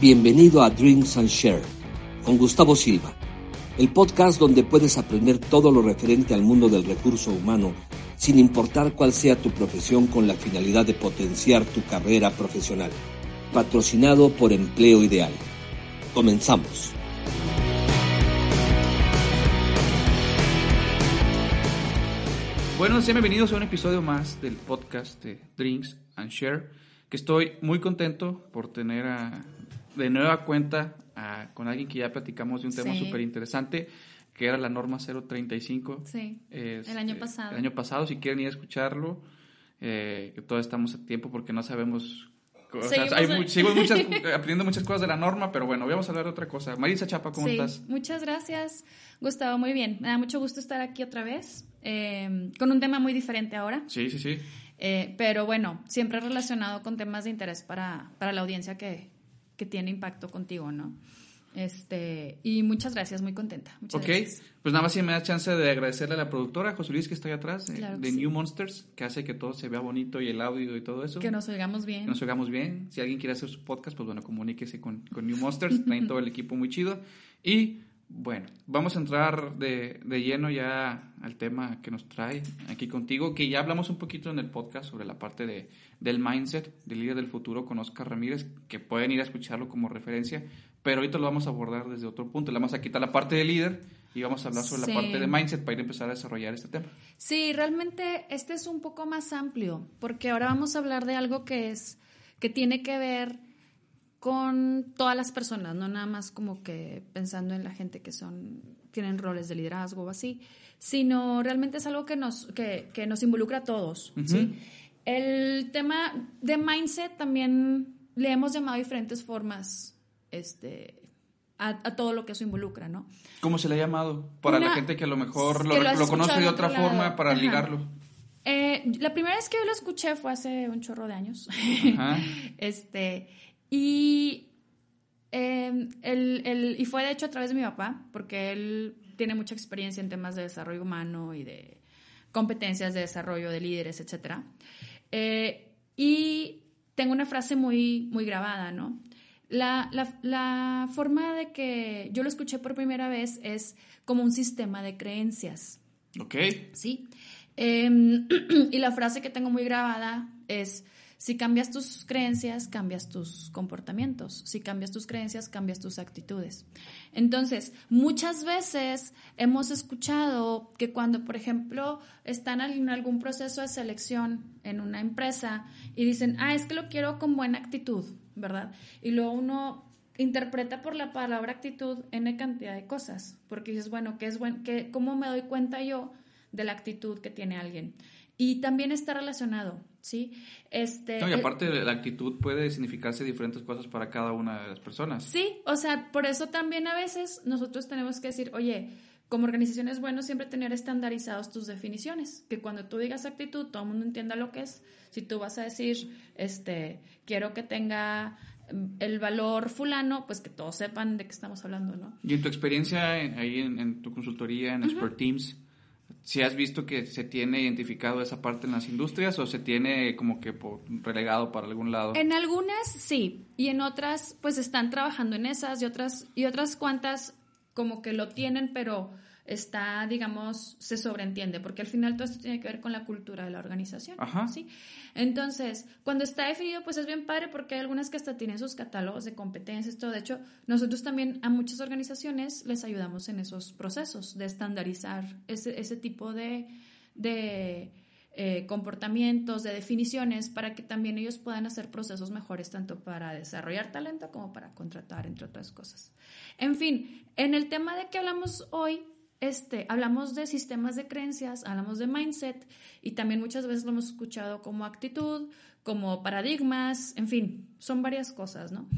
Bienvenido a Drinks and Share con Gustavo Silva, el podcast donde puedes aprender todo lo referente al mundo del recurso humano sin importar cuál sea tu profesión con la finalidad de potenciar tu carrera profesional. Patrocinado por Empleo Ideal. Comenzamos. Bueno, sean bienvenidos a un episodio más del podcast de Drinks and Share, que estoy muy contento por tener a de nueva cuenta con alguien que ya platicamos de un tema súper interesante, que era la norma 035. Sí, el año este, pasado. El año pasado, si quieren ir a escucharlo, eh, que todos estamos a tiempo porque no sabemos... O sea, sigo muchas, aprendiendo muchas cosas de la norma, pero bueno, vamos a hablar de otra cosa. Marisa Chapa, ¿cómo sí, estás? Muchas gracias, Gustavo, muy bien. Me da mucho gusto estar aquí otra vez, eh, con un tema muy diferente ahora. Sí, sí, sí. Eh, pero bueno, siempre relacionado con temas de interés para, para la audiencia que, que tiene impacto contigo, ¿no? Este, y muchas gracias, muy contenta. Muchas ok, gracias. pues nada más si me da chance de agradecerle a la productora, José Luis, que está ahí atrás, de, Claro de sí. New Monsters, que hace que todo se vea bonito y el audio y todo eso. Que nos oigamos bien. Que nos oigamos bien. Si alguien quiere hacer su podcast, pues bueno, comuníquese con, con New Monsters, traen todo el equipo muy chido. Y bueno, vamos a entrar de, de lleno ya al tema que nos trae aquí contigo, que ya hablamos un poquito en el podcast sobre la parte de, del mindset del líder del futuro con Oscar Ramírez, que pueden ir a escucharlo como referencia, pero ahorita lo vamos a abordar desde otro punto. Le vamos a quitar la parte de líder y vamos a hablar sobre Sí. la parte de mindset para ir a empezar a desarrollar este tema. Sí, realmente este es un poco más amplio, porque ahora vamos a hablar de algo que es, que tiene que ver con todas las personas, no nada más como que pensando en la gente que son, tienen roles de liderazgo o así, sino realmente es algo que nos, que, que nos involucra a todos, ¿sí? El tema de mindset también le hemos llamado diferentes formas, este, a, a todo lo que eso involucra, ¿no? ¿Cómo se le ha llamado? Para la Una- gente que a lo mejor lo, lo lo conoce de otra otro forma lado. para Ajá. ligarlo. Eh, la primera vez que yo lo escuché fue hace un chorro de años. Ajá. este, y, eh, el, el- y fue de hecho a través de mi papá, porque él tiene mucha experiencia en temas de desarrollo humano y de competencias de desarrollo de líderes, etc. y tengo una frase muy, muy grabada, ¿no? La, la, la forma de que yo lo escuché por primera vez es como un sistema de creencias. Ok. ¿sí? Eh, y la frase que tengo muy grabada es, si cambias tus creencias, cambias tus comportamientos. Si cambias tus creencias, cambias tus actitudes. Entonces, muchas veces hemos escuchado que cuando, por ejemplo, están en algún proceso de selección en una empresa y dicen, ah, es que lo quiero con buena actitud, ¿verdad? Y luego uno interpreta por la palabra actitud N cantidad de cosas, porque dices, bueno, ¿qué es buen, qué, ¿cómo me doy cuenta yo de la actitud que tiene alguien? Y también está relacionado, ¿sí? Este, No, y eh, aparte la actitud puede significarse diferentes cosas para cada una de las personas. Sí, o sea, por eso también a veces nosotros tenemos que decir, oye, como organización es bueno siempre tener estandarizados tus definiciones, que cuando tú digas actitud, todo el mundo entienda lo que es. Si tú vas a decir, este, quiero que tenga mm, el valor fulano, pues que todos sepan de qué estamos hablando, ¿no? Y en tu experiencia en- ahí en, en tu consultoría, en Expert Teams, si has visto que se tiene identificado esa parte en las industrias o se tiene como que relegado para algún lado? En algunas sí, y en otras pues están trabajando en esas y otras y otras cuantas como que lo tienen, pero está, digamos, se sobreentiende, porque al final todo esto tiene que ver con la cultura de la organización, Ajá. ¿sí? Entonces, cuando está definido, pues es bien padre porque hay algunas que hasta tienen sus catálogos de competencias, todo. De hecho, nosotros también a muchas organizaciones les ayudamos en esos procesos de estandarizar ese, ese tipo de, de eh, comportamientos, de definiciones, para que también ellos puedan hacer procesos mejores, tanto para desarrollar talento como para contratar, entre otras cosas. En fin, en el tema de que hablamos hoy, este, hablamos de sistemas de creencias, hablamos de mindset y también muchas veces lo hemos escuchado como actitud, como paradigmas, en fin, son varias cosas, ¿no?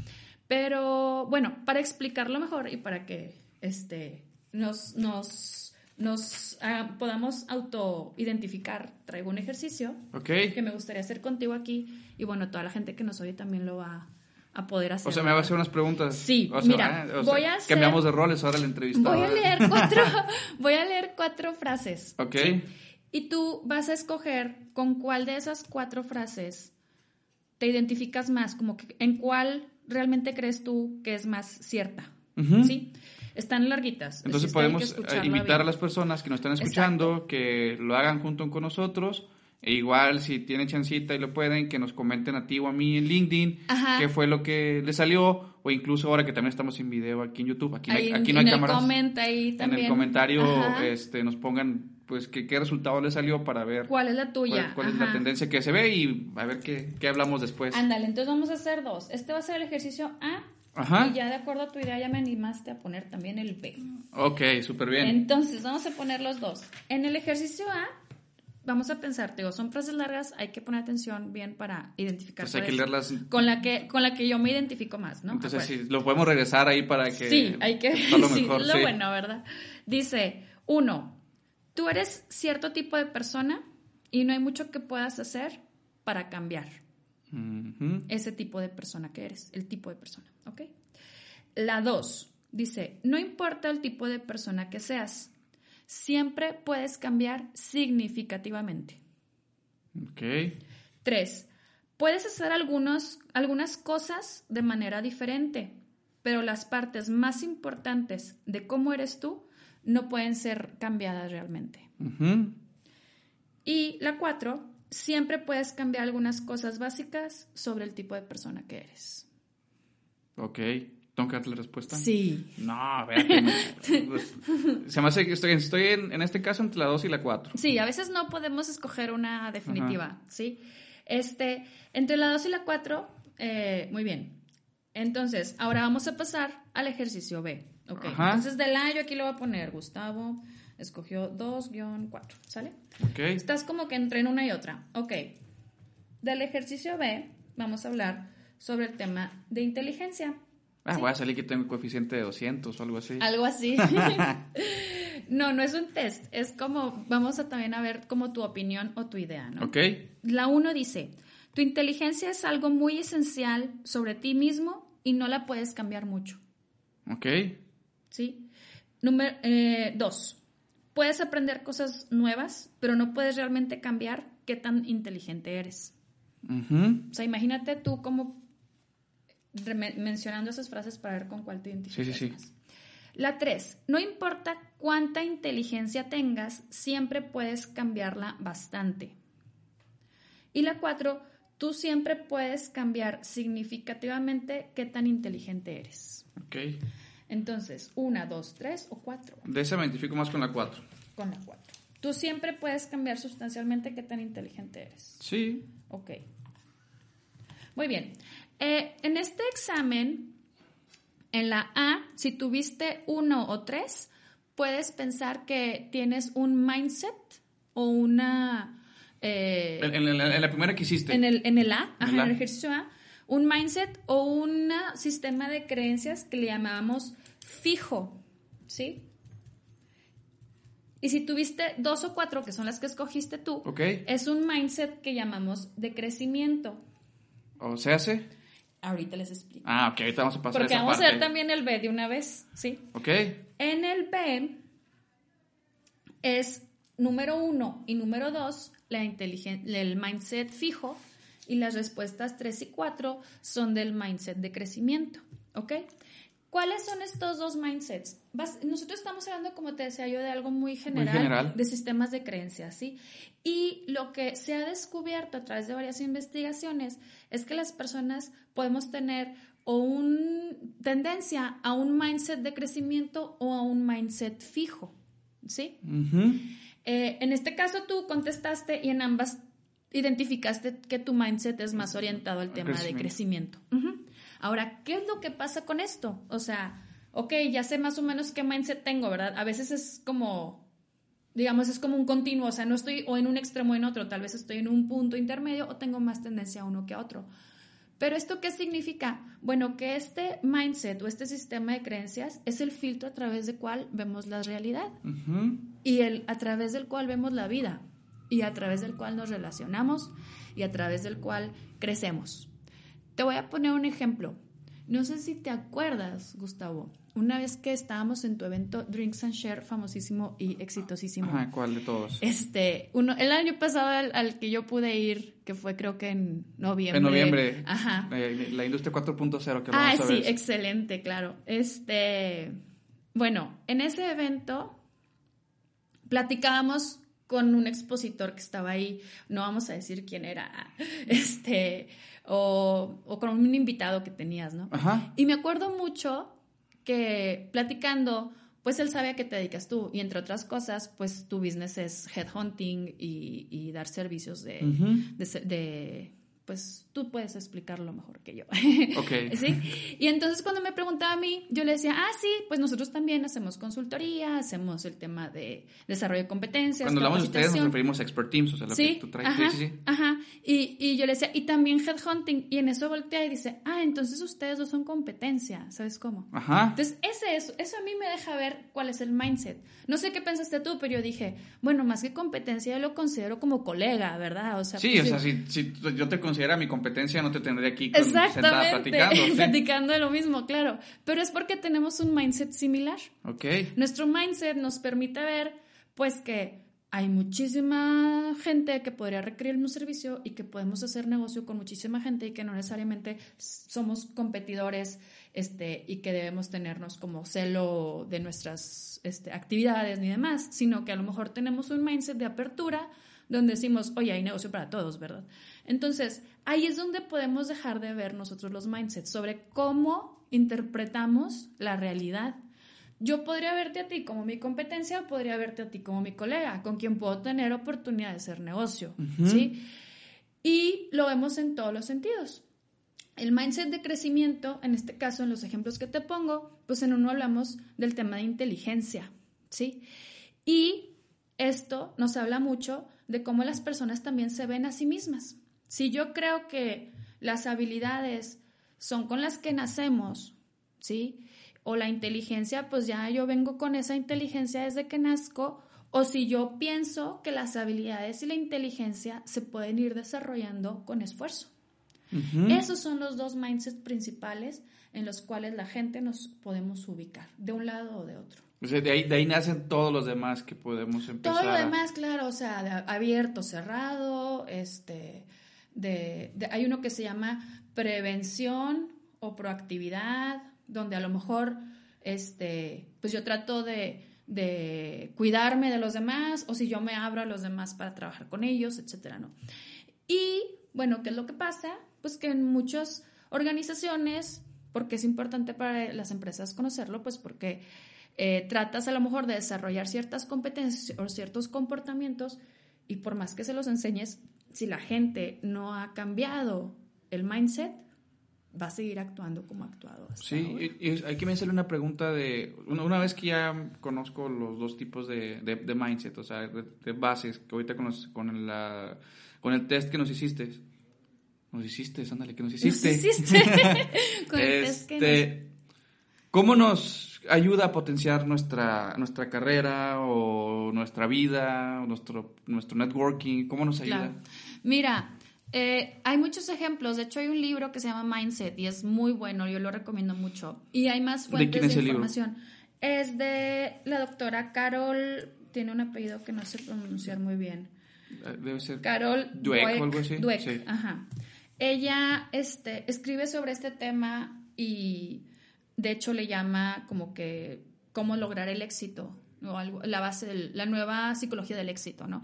Pero bueno, para explicarlo mejor y para que este, nos, nos, nos ah, podamos autoidentificar, traigo un ejercicio Ok. que me gustaría hacer contigo aquí y bueno, toda la gente que nos oye también lo va a poder hacer. O sea, me va a hacer unas preguntas. Sí, O sea, mira, ah, o sea, voy a hacer- Cambiamos de roles ahora la entrevista. Voy a leer cuatro, voy a leer cuatro frases. Ok. Y tú vas a escoger con cuál de esas cuatro frases te identificas más, como que en cuál realmente crees tú que es más cierta? Ujú. ¿Sí? Están larguitas. Entonces podemos eh, invitar bien. a las personas que nos están escuchando que lo hagan junto con nosotros. E igual, si tienen chancita y lo pueden, que nos comenten a ti o a mí en LinkedIn Ajá. qué fue lo que les salió. O incluso ahora que también estamos en video aquí en YouTube. Aquí, Ahí aquí en, no hay en el cámaras. comment ahí en también. el comentario Ajá. este, nos pongan pues que, qué resultado les salió para ver ¿Cuál es la tuya? cuál, cuál es la tendencia que se ve y a ver qué, qué hablamos después. Ándale, entonces vamos a hacer dos. Este va a ser el ejercicio A. Ajá. Y ya de acuerdo a tu idea ya me animaste a poner también el B. Ok, súper bien. Entonces vamos a poner los dos. En el ejercicio A, vamos a pensar, digo, son frases largas, hay que poner atención bien para identificar. Entonces hay que leerlas. Con la que, con la que yo me identifico más, ¿no? Entonces sí, lo podemos regresar ahí para que... Sí, hay que lo sí, mejor, lo sí. bueno, ¿verdad? Dice, uno, tú eres cierto tipo de persona y no hay mucho que puedas hacer para cambiar ese tipo de persona que eres, el tipo de persona, ¿ok? La dos, dice, no importa el tipo de persona que seas, siempre puedes cambiar significativamente. Ok. Tres, puedes hacer algunos, algunas cosas de manera diferente, pero las partes más importantes de cómo eres tú no pueden ser cambiadas realmente. Y la cuatro, siempre puedes cambiar algunas cosas básicas sobre el tipo de persona que eres. Ok. ¿Tengo que darte la respuesta? Sí. No, me- pues, se me hace que estoy, estoy en, en este caso entre la 2 y la 4. Sí, a veces no podemos escoger una definitiva, ¿sí? Este, entre la 2 y la 4, muy bien. Entonces, ahora vamos a pasar al ejercicio B, ¿ok? Ajá. Entonces, del A yo aquí lo voy a poner, Gustavo escogió 2-4, ¿sale? Ok. Estás como que entre en una y otra, ok. Del ejercicio B vamos a hablar sobre el tema de inteligencia. Ah, Sí. voy a salir que tengo coeficiente de 200 o algo así. Algo así. no, no es un test, es como, vamos a también a ver como tu opinión o tu idea, ¿no? Ok. La 1 dice, tu inteligencia es algo muy esencial sobre ti mismo y no la puedes cambiar mucho, Ok. ¿sí? Número 2, puedes aprender cosas nuevas, pero no puedes realmente cambiar qué tan inteligente eres. O sea, imagínate tú como mencionando esas frases para ver con cuál te identificas Sí, sí, sí. más. La 3. No importa cuánta inteligencia tengas, siempre puedes cambiarla bastante. Y la 4. Tú siempre puedes cambiar significativamente qué tan inteligente eres. Ok. Entonces, una, dos, tres o cuatro. De esa me identifico más con la 4. Con la 4. Tú siempre puedes cambiar sustancialmente qué tan inteligente eres. Sí. Ok. Muy bien. Eh, en este examen, en la A, si tuviste uno o tres, puedes pensar que tienes un mindset o una... eh, En, en la- en la primera que hiciste. en el, en el A, En ajá, el en el ejercicio A, un mindset o un sistema de creencias que le llamábamos fijo, ¿sí? Y si tuviste dos o cuatro, que son las que escogiste tú, es un mindset que llamamos de crecimiento. ¿O se hace? Ahorita les explico. Ah, ok. Ahorita vamos a pasar Porque esa vamos parte. a ver también el B de una vez, ¿sí? Ok. En el B es número uno y número dos, la el mindset fijo, y las respuestas tres y cuatro son del mindset de crecimiento, ¿ok? ¿Cuáles son estos dos mindsets? Vas- nosotros estamos hablando, como te decía yo, de algo muy general, general. de sistemas de creencias, ¿sí? Y lo que se ha descubierto a través de varias investigaciones es que las personas podemos tener o una tendencia a un mindset de crecimiento o a un mindset fijo, ¿sí? Eh, en este caso tú contestaste y en ambas identificaste que tu mindset es más orientado al tema de crecimiento. Ujú. Ahora, ¿qué es lo que pasa con esto? O sea, ok, ya sé más o menos qué mindset tengo, ¿verdad? A veces es como, digamos, es como un continuo, o sea, no estoy o en un extremo o en otro, tal vez estoy en un punto intermedio o tengo más tendencia a uno que a otro. Pero esto qué significa? Bueno, que este mindset o este sistema de creencias es el filtro a través del cual vemos la realidad y el, a través del cual vemos la vida y a través del cual nos relacionamos y a través del cual crecemos. Te voy a poner un ejemplo. No sé si te acuerdas, Gustavo, una vez que estábamos en tu evento Drinks and Share, famosísimo y exitosísimo. Ajá, ¿cuál de todos? Este, uno, el año pasado al, que yo pude ir, que fue creo que en noviembre. En noviembre. Ajá. La, industria 4.0 que Ah, a sí, excelente, claro. Este, bueno, en ese evento platicábamos con un expositor que estaba ahí, no vamos a decir quién era, este, o, o con un invitado que tenías, ¿no? Ajá. Y me acuerdo mucho que platicando, pues él sabe a qué te dedicas tú y entre otras cosas, pues tu business es headhunting y, y dar servicios de, de pues tú puedes explicarlo mejor que yo. Ok. ¿Sí? Y entonces cuando me preguntaba a mí, yo le decía, ah, sí, pues nosotros también hacemos consultoría, hacemos el tema de desarrollo de competencias. Cuando hablamos de ustedes nos referimos a expert teams, o sea, lo ¿Sí? que tú traes. Ajá, sí, sí, Ajá. Y, y, yo le decía, y también headhunting. Y en eso voltea y dice, ah, entonces ustedes dos son competencia, ¿sabes cómo? Ajá. Entonces, ese, eso, eso a mí me deja ver cuál es el mindset. No sé qué pensaste tú, pero yo dije, bueno, más que competencia, yo lo considero como colega, ¿verdad? O sea, sí, pues, o sea, si, si yo te considero mi competencia, no te tendría aquí con, sentada platicando. platicando de lo mismo, claro. Pero es porque tenemos un mindset similar. Ok. Nuestro mindset nos permite ver, pues, que hay muchísima gente que podría requerir un servicio y que podemos hacer negocio con muchísima gente y que no necesariamente somos competidores este, y que debemos tenernos como celo de nuestras este, actividades ni demás, sino que a lo mejor tenemos un mindset de apertura donde decimos, oye, hay negocio para todos, ¿verdad? Entonces, ahí es donde podemos dejar de ver nosotros los mindsets sobre cómo interpretamos la realidad. Yo podría verte a ti como mi competencia o podría verte a ti como mi colega, con quien puedo tener oportunidad de hacer negocio, ¿sí? Y lo vemos en todos los sentidos. El mindset de crecimiento, en este caso, en los ejemplos que te pongo, pues en uno hablamos del tema de inteligencia, ¿sí? Y esto nos habla mucho de cómo las personas también se ven a sí mismas. Si yo creo que las habilidades son con las que nacemos, ¿sí? O la inteligencia, pues ya yo vengo con esa inteligencia desde que nazco, o si yo pienso que las habilidades y la inteligencia se pueden ir desarrollando con esfuerzo. Esos son los dos mindsets principales en los cuales la gente nos podemos ubicar, de un lado o de otro. O sea, de ahí, de ahí nacen todos los demás que podemos empezar. Todo lo demás, claro, o sea, abierto, cerrado, este, hay uno que se llama prevención o proactividad, donde a lo mejor, este, pues yo trato de, de cuidarme de los demás, o si yo me abro a los demás para trabajar con ellos, etcétera, ¿no? Y, bueno, ¿qué es lo que pasa? pues que en muchas organizaciones, porque es importante para las empresas conocerlo, pues porque eh, tratas a lo mejor de desarrollar ciertas competencias o ciertos comportamientos y por más que se los enseñes, si la gente no ha cambiado el mindset, va a seguir actuando como ha actuado. sí, y, hay que me hacerle una pregunta de, una, vez que ya conozco los dos tipos de, de, mindset, o sea, de, bases, que ahorita con, con, la, con el test que nos hiciste, nos hiciste, ándale, que nos hiciste. Nos hiciste. este, ¿Cómo nos ayuda a potenciar nuestra, nuestra carrera o nuestra vida, o nuestro, nuestro networking? ¿Cómo nos ayuda? Mira, eh, hay muchos ejemplos. De hecho, hay un libro que se llama Mindset y es muy bueno. Yo lo recomiendo mucho. Y hay más fuentes de, información. Es de la doctora Carol. Tiene un apellido que no sé pronunciar muy bien. Debe ser. Carol Dweck, o algo así. Dweck, ajá. Ella este, escribe sobre este tema y de hecho le llama como que cómo lograr el éxito, o algo, la base de la nueva psicología del éxito, ¿no?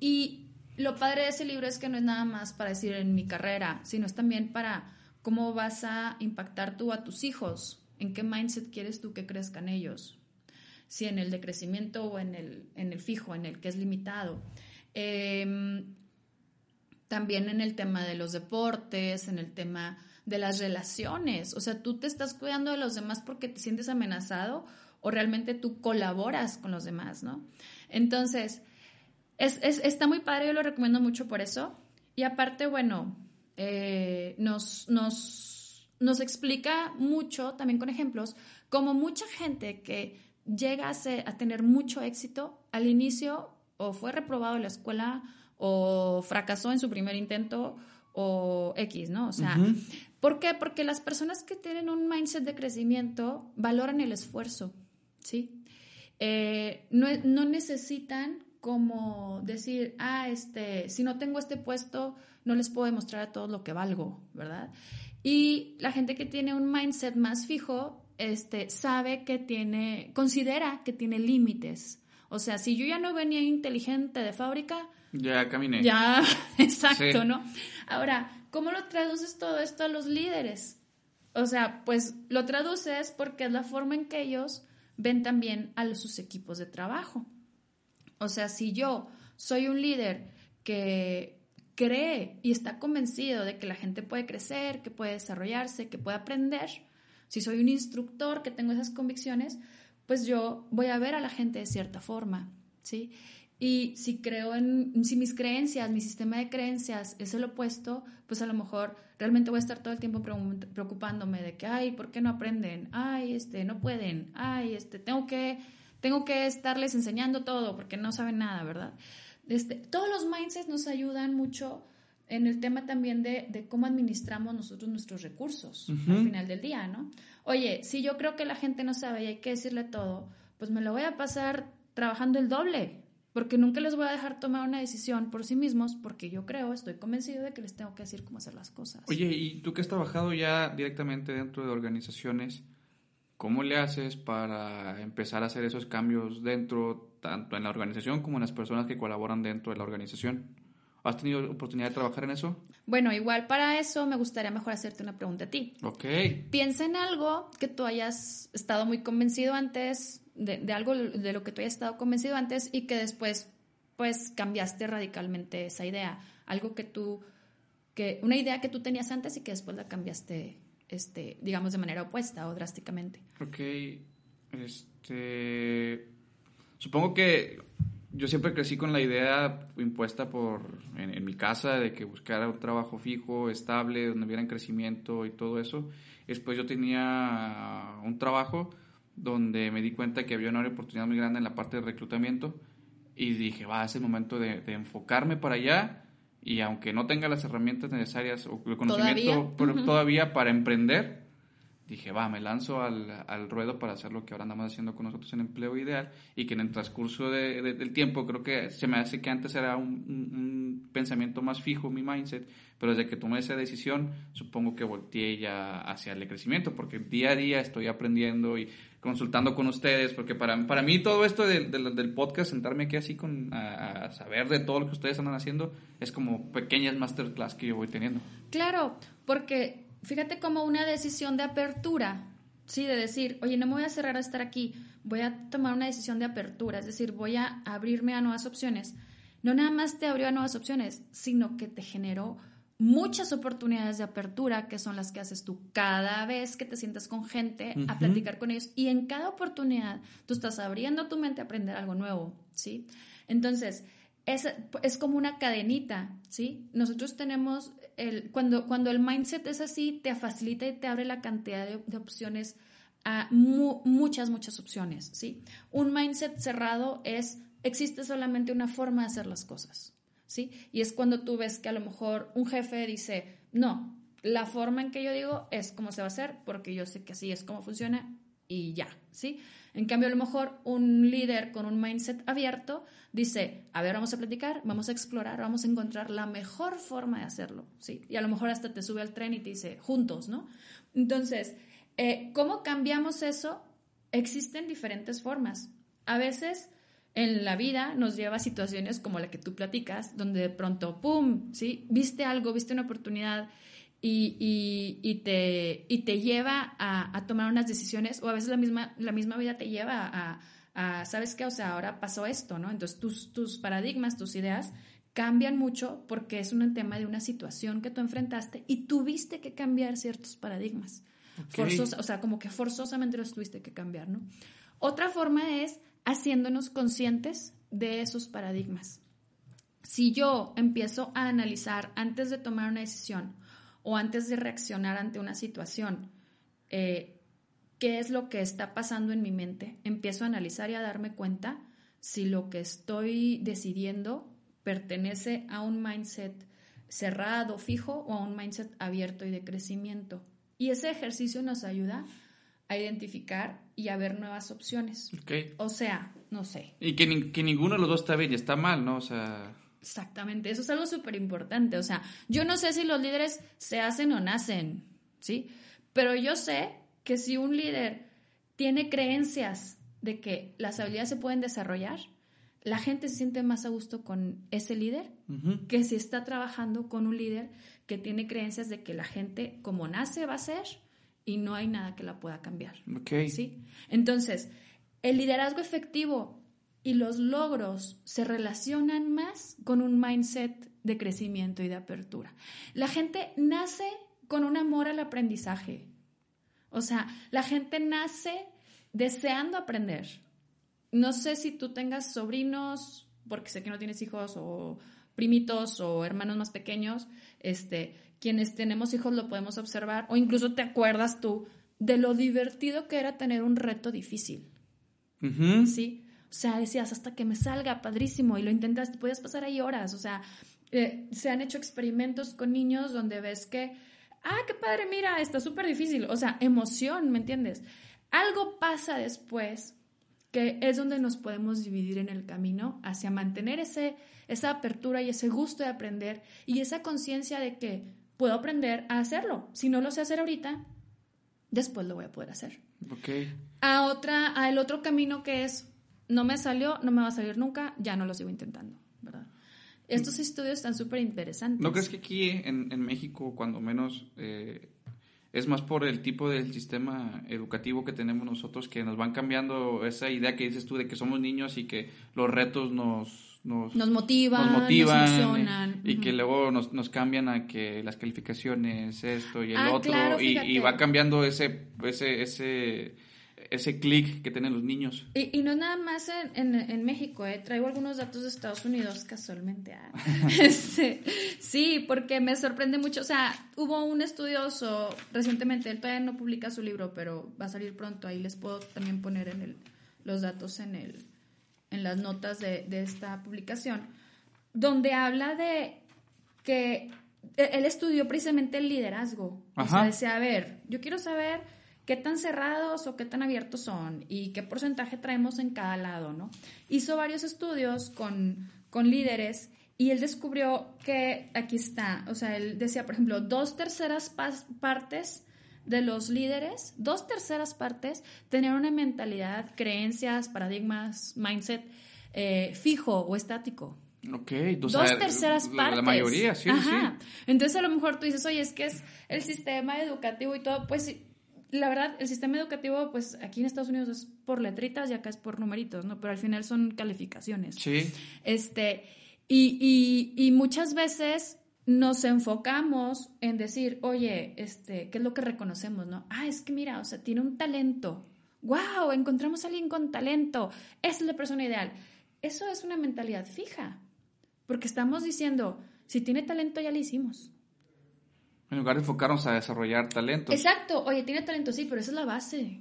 Y lo padre de ese libro es que no es nada más para decir en mi carrera, sino es también para cómo vas a impactar tú a tus hijos, en qué mindset quieres tú que crezcan ellos, si en el de crecimiento o en el, en el fijo, en el que es limitado. Eh, también en el tema de los deportes, en el tema de las relaciones. O sea, tú te estás cuidando de los demás porque te sientes amenazado o realmente tú colaboras con los demás, ¿no? Entonces, es, está muy padre, yo lo recomiendo mucho por eso. Y aparte, bueno, eh, nos, nos, nos explica mucho, también con ejemplos, como mucha gente que llega a, a tener mucho éxito, al inicio o fue reprobado en la escuela o fracasó en su primer intento o X, ¿no? O sea, ¿por qué? Porque las personas que tienen un mindset de crecimiento valoran el esfuerzo, ¿sí? Eh, no, no, necesitan como decir, ah, este, si no tengo este puesto, no les puedo demostrar a todos lo que valgo, ¿verdad? Y la gente que tiene un mindset más fijo, este, sabe que tiene, considera que tiene límites. O sea, si yo ya no venía inteligente de fábrica, ya caminé. Ya, exacto, ¿no? Ahora, ¿cómo lo traduces todo esto a los líderes? O sea, pues lo traduces porque es la forma en que ellos ven también a sus equipos de trabajo. O sea, si yo soy un líder que cree y está convencido de que la gente puede crecer, que puede desarrollarse, que puede aprender, si soy un instructor que tengo esas convicciones, pues yo voy a ver a la gente de cierta forma, ¿sí? Y si creo en, si mis creencias, mi sistema de creencias es el opuesto, pues a lo mejor realmente voy a estar todo el tiempo preocupándome de que, ay, ¿por qué no aprenden? Ay, este, no pueden. Ay, este, tengo que, tengo que estarles enseñando todo porque no saben nada, ¿verdad? Este, todos los mindsets nos ayudan mucho en el tema también de, de cómo administramos nosotros nuestros recursos al final del día, ¿no? Oye, si yo creo que la gente no sabe y hay que decirle todo, pues me lo voy a pasar trabajando el doble, porque nunca les voy a dejar tomar una decisión por sí mismos, porque yo creo, estoy convencido de que les tengo que decir cómo hacer las cosas. Oye, y tú que has trabajado ya directamente dentro de organizaciones, ¿cómo le haces para empezar a hacer esos cambios dentro, tanto en la organización como en las personas que colaboran dentro de la organización? ¿Has tenido oportunidad de trabajar en eso? Bueno, igual para eso me gustaría mejor hacerte una pregunta a ti. Ok. Piensa en algo que tú hayas estado muy convencido antes, de, algo de lo que tú hayas estado convencido antes y que después, pues, cambiaste radicalmente esa idea. Algo que tú, que, una idea que tú tenías antes y que después la cambiaste, este, digamos, de manera opuesta o drásticamente. Ok. Este. Supongo que yo siempre crecí con la idea impuesta por en, mi casa de que buscara un trabajo fijo, estable, donde hubiera crecimiento y todo eso. Después yo tenía un trabajo donde me di cuenta que había una oportunidad muy grande en la parte de reclutamiento y dije, va, es el momento de, enfocarme para allá y aunque no tenga las herramientas necesarias o el conocimiento todavía para emprender, dije, va, me lanzo al, al, ruedo para hacer lo que ahora andamos haciendo con nosotros en Empleo Ideal y que en el transcurso de, del tiempo creo que se me hace que antes era un, un, pensamiento más fijo mi mindset, pero desde que tomé esa decisión supongo que volteé ya hacia el crecimiento porque día a día estoy aprendiendo y consultando con ustedes, porque para, para mí todo esto del, del podcast, sentarme aquí así con, a, a, saber de todo lo que ustedes andan haciendo, es como pequeñas masterclass que yo voy teniendo. Claro, porque fíjate como una decisión de apertura, ¿sí? De decir, oye, no me voy a cerrar a estar aquí, voy a tomar una decisión de apertura, es decir, voy a abrirme a nuevas opciones. No nada más te abrió a nuevas opciones, sino que te generó muchas oportunidades de apertura, que son las que haces tú cada vez que te sientas con gente a platicar con ellos. Y en cada oportunidad tú estás abriendo tu mente a aprender algo nuevo, ¿sí? Entonces, es, es como una cadenita, ¿sí? Nosotros tenemos el, cuando, cuando el mindset es así, te facilita y te abre la cantidad de, opciones a muchas, muchas opciones, ¿sí? Un mindset cerrado es, existe solamente una forma de hacer las cosas, ¿sí? Y es cuando tú ves que a lo mejor un jefe dice, no, la forma en que yo digo es cómo se va a hacer, porque yo sé que así es como funciona y ya, ¿sí? En cambio, a lo mejor un líder con un mindset abierto dice, a ver, vamos a platicar, vamos a explorar, vamos a encontrar la mejor forma de hacerlo, ¿sí? Y a lo mejor hasta te sube al tren y te dice, juntos, ¿no? Entonces, eh, ¿cómo cambiamos eso? Existen diferentes formas. A veces en la vida nos lleva a situaciones como la que tú platicas, donde de pronto, ¡pum!, ¿sí? Viste algo, viste una oportunidad y, y, te, y te lleva a, a, tomar unas decisiones o a veces la misma, la misma vida te lleva a, a, ¿sabes qué? O sea, ahora pasó esto, ¿no? Entonces tus, tus paradigmas, tus ideas cambian mucho porque es un tema de una situación que tú enfrentaste y tuviste que cambiar ciertos paradigmas. o sea, como que forzosamente los tuviste que cambiar, ¿no? Otra forma es haciéndonos conscientes de esos paradigmas. Si yo empiezo a analizar antes de tomar una decisión, o antes de reaccionar ante una situación, eh, qué es lo que está pasando en mi mente, empiezo a analizar y a darme cuenta si lo que estoy decidiendo pertenece a un mindset cerrado, fijo o a un mindset abierto y de crecimiento. Y ese ejercicio nos ayuda a identificar y a ver nuevas opciones. O sea, no sé. Y que, ni- que ninguno de los dos está bien y está mal, ¿no? O sea, Exactamente, eso es algo súper importante. O sea, yo no sé si los líderes se hacen o nacen, ¿sí? Pero yo sé que si un líder tiene creencias de que las habilidades se pueden desarrollar, la gente se siente más a gusto con ese líder que si está trabajando con un líder que tiene creencias de que la gente como nace va a ser y no hay nada que la pueda cambiar. ok. ¿sí? Entonces, el liderazgo efectivo y los logros se relacionan más con un mindset de crecimiento y de apertura. La gente nace con un amor al aprendizaje. O sea, la gente nace deseando aprender. No sé si tú tengas sobrinos, porque sé que no tienes hijos o primitos o hermanos más pequeños, este, quienes tenemos hijos lo podemos observar o incluso te acuerdas tú de lo divertido que era tener un reto difícil, Ujú. ¿sí? O sea, decías hasta que me salga padrísimo y lo intentaste, podías pasar ahí horas, o sea, eh, se han hecho experimentos con niños donde ves que, ah, qué padre, mira, está súper difícil, o sea, emoción, ¿me entiendes? Algo pasa después que es donde nos podemos dividir en el camino hacia mantener ese, esa apertura y ese gusto de aprender y esa conciencia de que puedo aprender a hacerlo. Si no lo sé hacer ahorita, después lo voy a poder hacer. Ok. A otra, a el otro camino que es no me salió, no me va a salir nunca, ya no lo sigo intentando, ¿verdad? Estos estudios están súper interesantes. ¿No crees que aquí en, en México, cuando menos, eh, es más por el tipo del sistema educativo que tenemos nosotros que nos van cambiando esa idea que dices tú de que somos niños y que los retos nos, nos, Nos motivan, nos motivan nos y, que luego nos, nos cambian a que las calificaciones, esto y el Ah, otro, claro, y, va cambiando ese, ese, ese, ese clic que tienen los niños. Y, y no nada más en, en- en México, ¿eh? traigo algunos datos de Estados Unidos casualmente. ah. Este, sí, porque me sorprende mucho. O sea, hubo un estudioso recientemente, él todavía no publica su libro, pero va a salir pronto. Ahí les puedo también poner en el, los datos en, el, en las notas de, de esta publicación, donde habla de que e- él estudió precisamente el liderazgo. O sea, Ajá. decía, a ver, yo quiero saber qué tan cerrados o qué tan abiertos son y qué porcentaje traemos en cada lado, ¿no? Hizo varios estudios con, con líderes y él descubrió que, aquí está, o sea, él decía, por ejemplo, dos terceras partes de los líderes, dos terceras partes tenían una mentalidad, creencias, paradigmas, mindset eh, fijo o estático. Ok, Dos sea, terceras la- partes. La mayoría, sí, Ajá. sí. Entonces a lo mejor tú dices, oye, es que es el sistema educativo y todo, pues la verdad, el sistema educativo, pues aquí en Estados Unidos es por letritas y acá es por numeritos, ¿no? Pero al final son calificaciones. Sí, Este, y, y, y muchas veces nos enfocamos en decir, oye, este, ¿qué es lo que reconocemos, no? Ah, es que mira, o sea, tiene un talento. ¡Wow! Encontramos a alguien con talento. Esa es la persona ideal. Eso es una mentalidad fija. Porque estamos diciendo, si tiene talento, ya le hicimos. en lugar de enfocarnos a desarrollar talentos. Exacto. Oye, tiene talento, sí, pero esa es la base.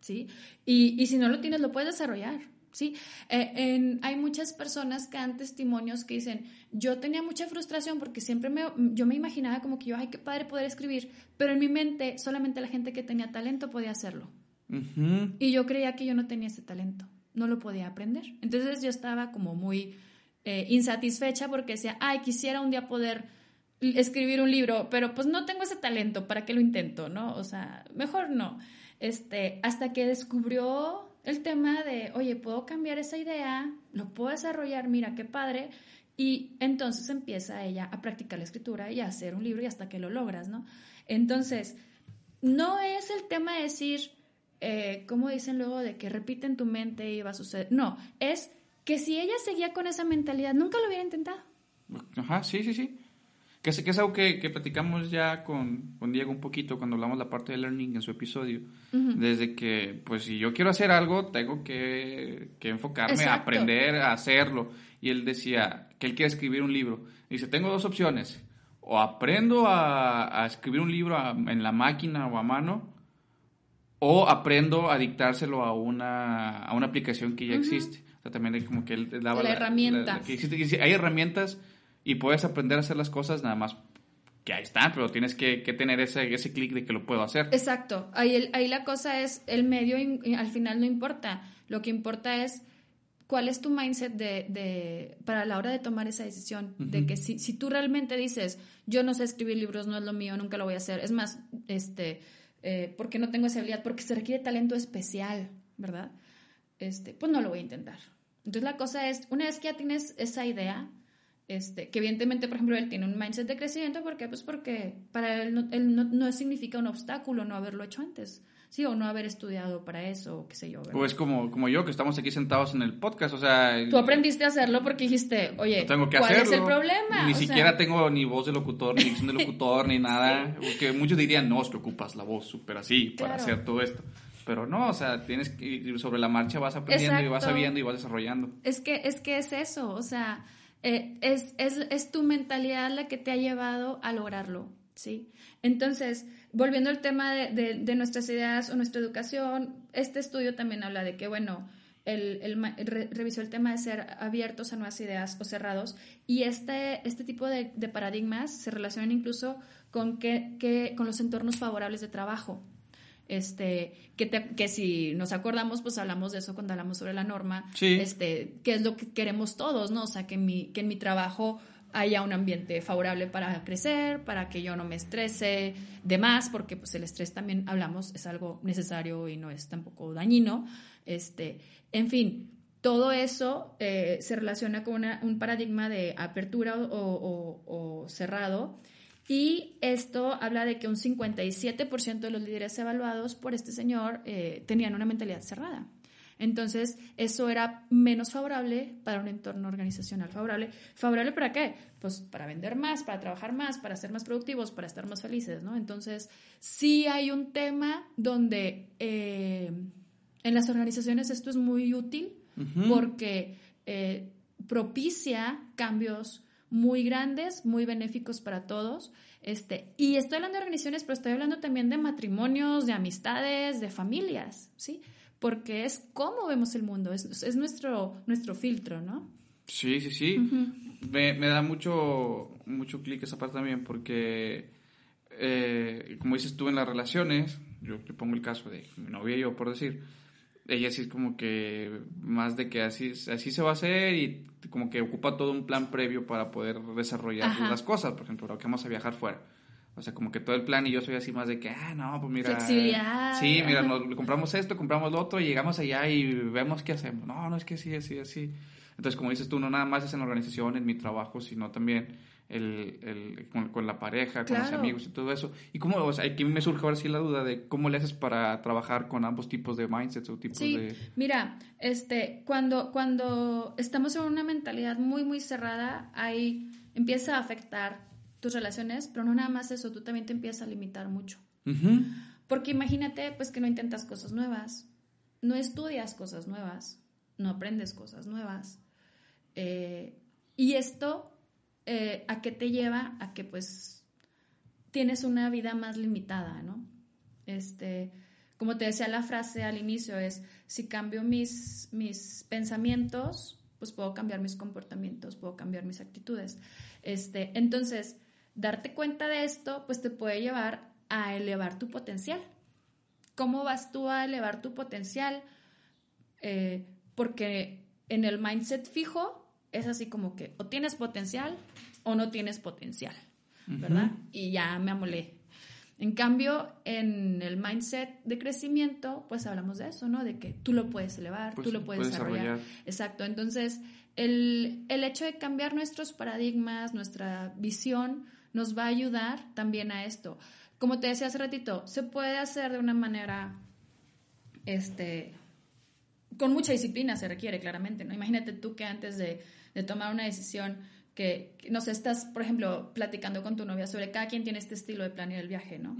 ¿Sí? Y, y si no lo tienes, lo puedes desarrollar. ¿Sí? Eh, en- hay muchas personas que dan testimonios que dicen, yo tenía mucha frustración porque siempre me, yo me imaginaba como que yo, ay, qué padre poder escribir, pero en mi mente solamente la gente que tenía talento podía hacerlo. Y yo creía que yo no tenía ese talento, no lo podía aprender. Entonces yo estaba como muy eh, insatisfecha porque decía, ay, quisiera un día poder escribir un libro, pero pues no tengo ese talento, ¿para qué lo intento? ¿No? O sea, mejor no. Este, hasta que descubrió el tema de, oye, puedo cambiar esa idea, lo puedo desarrollar, mira qué padre. Y entonces empieza ella a practicar la escritura y a hacer un libro y hasta que lo logras, ¿no? Entonces, no es el tema de decir, eh, como dicen luego, de que repite en tu mente y va a suceder. No, es que si ella seguía con esa mentalidad, nunca lo hubiera intentado. Ajá, sí, sí, sí. Que es, que es algo que, que platicamos ya con, con Diego un poquito cuando hablamos la parte de learning en su episodio. Desde que, pues, si yo quiero hacer algo, tengo que, que enfocarme a Exacto. aprender a hacerlo. Y él decía que él quiere escribir un libro. Dice, tengo dos opciones. O aprendo a, a escribir un libro a- en la máquina o a mano, o aprendo a dictárselo a una, a una aplicación que ya existe. O sea, también hay como que él daba La herramienta. que existe- que sí, hay herramientas Y puedes aprender a hacer las cosas nada más que ahí está, pero tienes que, tener ese, ese clic de que lo puedo hacer. Exacto. Ahí, ahí la cosa es, el medio al final no importa. Lo que importa es cuál es tu mindset de, de, para la hora de tomar esa decisión. De que si, si tú realmente dices, yo no sé escribir libros, no es lo mío, nunca lo voy a hacer. Es más, este, eh, porque no tengo esa habilidad, porque se requiere talento especial, ¿verdad? Este, pues no lo voy a intentar. Entonces la cosa es, una vez que ya tienes esa idea, este, que evidentemente, por ejemplo, él tiene un mindset de crecimiento, ¿por qué? Pues porque para él, no, él no, significa un obstáculo no haberlo hecho antes, ¿sí? O no haber estudiado para eso, o qué sé yo. O es como, como yo, que estamos aquí sentados en el podcast, o sea... Tú aprendiste a hacerlo porque dijiste, oye, tengo que ¿cuál es el problema? Ni siquiera tengo ni voz de locutor, ni dicción de locutor, ni nada. Porque muchos dirían, no, es que ocupas la voz súper así para hacer todo esto. Pero no, o sea, tienes que ir sobre la marcha, vas aprendiendo y vas sabiendo y vas desarrollando. Es que, es que es eso, o sea eh, es, es, es, tu mentalidad la que te ha llevado a lograrlo, ¿sí? Entonces, volviendo al tema de, de, nuestras ideas o nuestra educación, este estudio también habla de que, bueno, el, el revisó el tema de ser abiertos a nuevas ideas o cerrados y este, este tipo de, de paradigmas se relacionan incluso con, con los entornos favorables de trabajo, este, que, que si nos acordamos, pues hablamos de eso cuando hablamos sobre la norma, este, que es lo que queremos todos, ¿no? O sea, que en mi, que en mi trabajo haya un ambiente favorable para crecer, para que yo no me estrese de más, porque pues el estrés también hablamos es algo necesario y no es tampoco dañino. Este, en fin, todo eso eh, se relaciona con un paradigma de apertura o, o cerrado y esto habla de que un 57% de los líderes evaluados por este señor eh, tenían una mentalidad cerrada. Entonces, eso era menos favorable para un entorno organizacional favorable. ¿Favorable para qué? Pues para vender más, para trabajar más, para ser más productivos, para estar más felices, ¿no? Entonces, sí hay un tema donde eh, en las organizaciones esto es muy útil porque eh, propicia cambios muy grandes, muy benéficos para todos. Este, y estoy hablando de organizaciones, pero estoy hablando también de matrimonios, de amistades, de familias, ¿sí? Porque es cómo vemos el mundo, es, es nuestro, nuestro filtro, ¿no? Sí, sí, sí. me, me, da mucho, mucho clic esa parte también, porque, eh, como dices tú en las relaciones, yo te pongo el caso de mi novia y yo, por decir, ella sí es como que más de que así, así se va a hacer y como que ocupa todo un plan previo para poder desarrollar las cosas, por ejemplo, ahora que vamos a viajar fuera. O sea, como que todo el plan y yo soy así más de que, ah, no, pues mira. Flexibilidad. Sí, mira, nos compramos esto, compramos lo otro y llegamos allá y vemos qué hacemos. No, no es que sí, así, así. Entonces, como dices tú, no nada más es en la organización, en mi trabajo, sino también el, el, con, la pareja, con los amigos y todo eso. Y cómo, o sea, aquí me surge ahora sí la duda de cómo le haces para trabajar con ambos tipos de mindsets o tipos sí, de... mira, este, cuando, cuando estamos en una mentalidad muy, muy cerrada, ahí empieza a afectar tus relaciones, pero no nada más eso, tú también te empiezas a limitar mucho. Porque imagínate, pues, que no intentas cosas nuevas, no estudias cosas nuevas, no aprendes cosas nuevas. Eh, y esto eh, ¿a qué te lleva? A que pues tienes una vida más limitada, ¿no? Este, como te decía la frase al inicio, es, si cambio mis, mis pensamientos, pues puedo cambiar mis comportamientos, puedo cambiar mis actitudes. Este, entonces, darte cuenta de esto, pues te puede llevar a elevar tu potencial. ¿Cómo vas tú a elevar tu potencial? Eh, porque en el mindset fijo es así como que o tienes potencial o no tienes potencial, ¿verdad? Y ya me amolé. En cambio, en el mindset de crecimiento, pues hablamos de eso, ¿no? De que tú lo puedes elevar, tú pues lo puedes, desarrollar. Exacto. Entonces, el, el hecho de cambiar nuestros paradigmas, nuestra visión, nos va a ayudar también a esto. Como te decía hace ratito, se puede hacer de una manera, este, con mucha disciplina se requiere, claramente, ¿no? Imagínate tú que antes de de tomar una decisión que, no sé, estás, por ejemplo, platicando con tu novia sobre cada quien tiene este estilo de planear el viaje, ¿no?